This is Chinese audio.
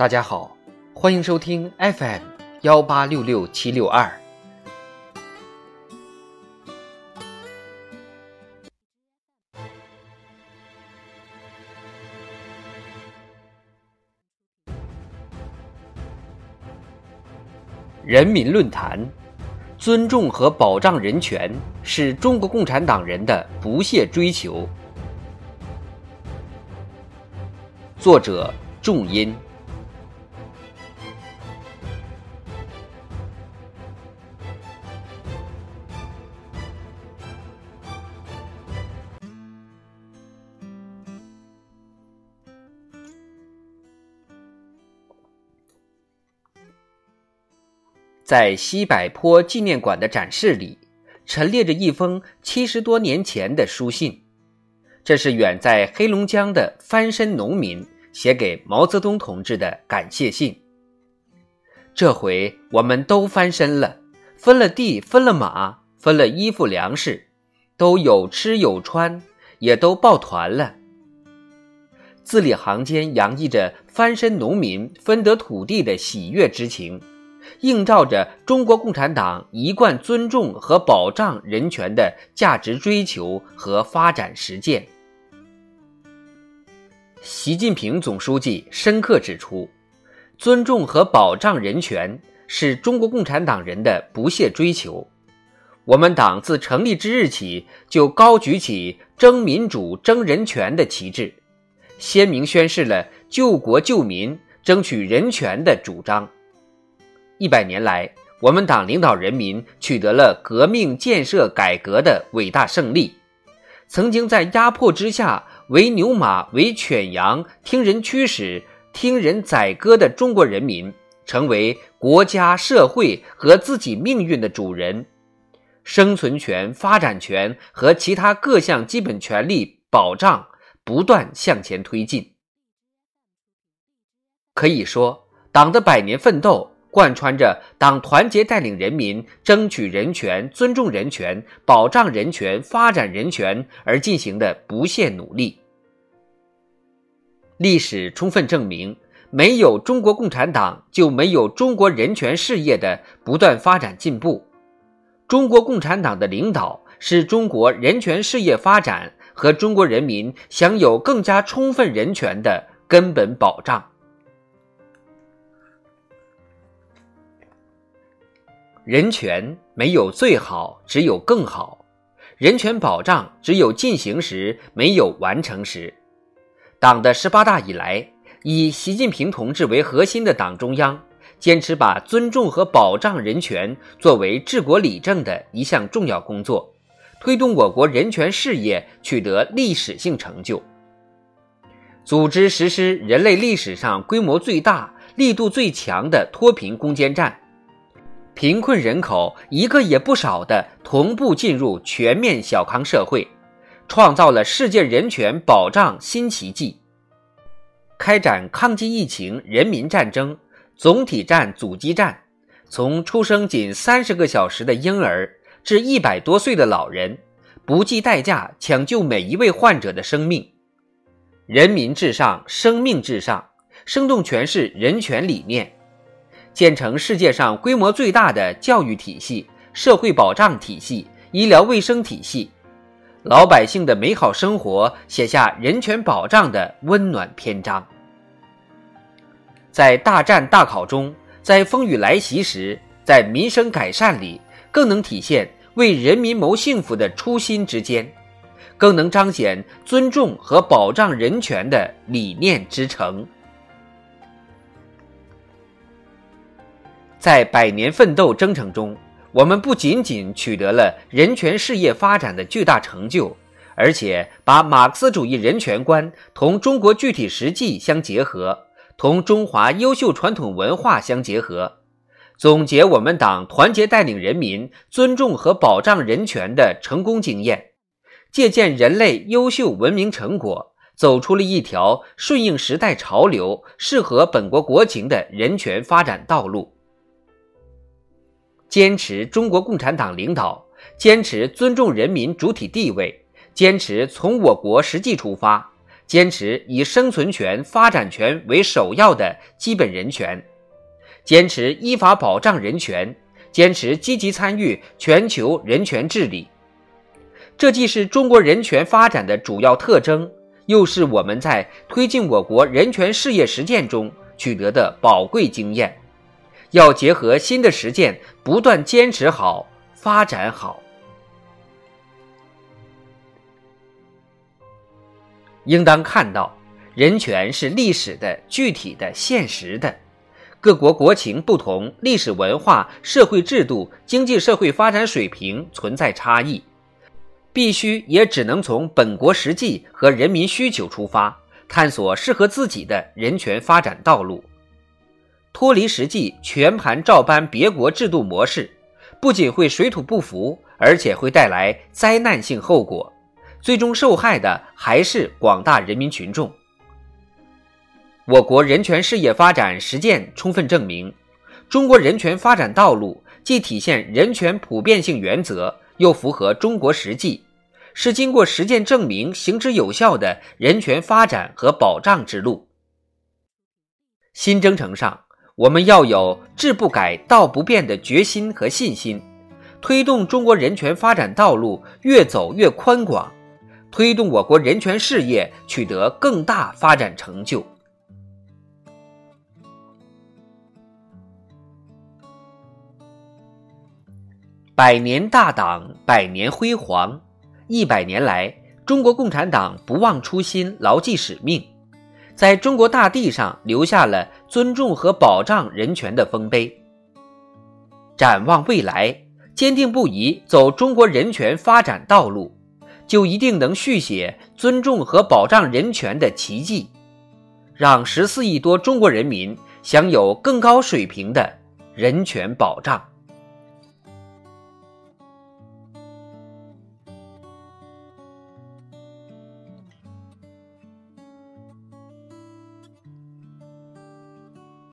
大家好，欢迎收听 FM 幺八六六七六二。人民论坛：尊重和保障人权是中国共产党人的不懈追求。作者：仲音。在西柏坡纪念馆的展示里，陈列着一封七十多年前的书信。这是远在黑龙江的翻身农民写给毛泽东同志的感谢信。这回我们都翻身了，分了地，分了马，分了衣服粮食，都有吃有穿，也都抱团了。字里行间洋溢着翻身农民分得土地的喜悦之情。映照着中国共产党一贯尊重和保障人权的价值追求和发展实践。习近平总书记深刻指出，尊重和保障人权是中国共产党人的不懈追求。我们党自成立之日起，就高举起争民主、争人权的旗帜，鲜明宣示了救国救民、争取人权的主张。一百年来，我们党领导人民取得了革命、建设、改革的伟大胜利。曾经在压迫之下为牛马、为犬羊、听人驱使、听人宰割的中国人民，成为国家、社会和自己命运的主人。生存权、发展权和其他各项基本权利保障不断向前推进。可以说，党的百年奋斗。贯穿着党团结带领人民争取人权、尊重人权、保障人权、发展人权而进行的不懈努力。历史充分证明，没有中国共产党，就没有中国人权事业的不断发展进步。中国共产党的领导是中国人权事业发展和中国人民享有更加充分人权的根本保障。人权没有最好，只有更好；人权保障只有进行时，没有完成时。党的十八大以来，以习近平同志为核心的党中央，坚持把尊重和保障人权作为治国理政的一项重要工作，推动我国人权事业取得历史性成就，组织实施人类历史上规模最大、力度最强的脱贫攻坚战。贫困人口一个也不少的同步进入全面小康社会，创造了世界人权保障新奇迹。开展抗击疫情人民战争，总体战阻击战，从出生仅三十个小时的婴儿至一百多岁的老人，不计代价抢救每一位患者的生命。人民至上，生命至上，生动诠释人权理念。建成世界上规模最大的教育体系、社会保障体系、医疗卫生体系，老百姓的美好生活写下人权保障的温暖篇章。在大战大考中，在风雨来袭时，在民生改善里，更能体现为人民谋幸福的初心之坚，更能彰显尊重和保障人权的理念之诚。在百年奋斗征程中，我们不仅仅取得了人权事业发展的巨大成就，而且把马克思主义人权观同中国具体实际相结合，同中华优秀传统文化相结合，总结我们党团结带领人民尊重和保障人权的成功经验，借鉴人类优秀文明成果，走出了一条顺应时代潮流、适合本国国情的人权发展道路。坚持中国共产党领导，坚持尊重人民主体地位，坚持从我国实际出发，坚持以生存权、发展权为首要的基本人权，坚持依法保障人权，坚持积极参与全球人权治理。这既是中国人权发展的主要特征，又是我们在推进我国人权事业实践中取得的宝贵经验。要结合新的实践，不断坚持好、发展好。应当看到，人权是历史的、具体的、现实的。各国国情不同，历史文化、社会制度、经济社会发展水平存在差异，必须也只能从本国实际和人民需求出发，探索适合自己的人权发展道路。脱离实际，全盘照搬别国制度模式，不仅会水土不服，而且会带来灾难性后果。最终受害的还是广大人民群众。我国人权事业发展实践充分证明，中国人权发展道路既体现人权普遍性原则，又符合中国实际，是经过实践证明、行之有效的人权发展和保障之路。新征程上，我们要有志不改、道不变的决心和信心，推动中国人权发展道路越走越宽广。推动我国人权事业取得更大发展成就。百年大党，百年辉煌。一百年来，中国共产党不忘初心，牢记使命，在中国大地上留下了尊重和保障人权的丰碑。展望未来，坚定不移走中国人权发展道路。就一定能续写尊重和保障人权的奇迹，让十四亿多中国人民享有更高水平的人权保障。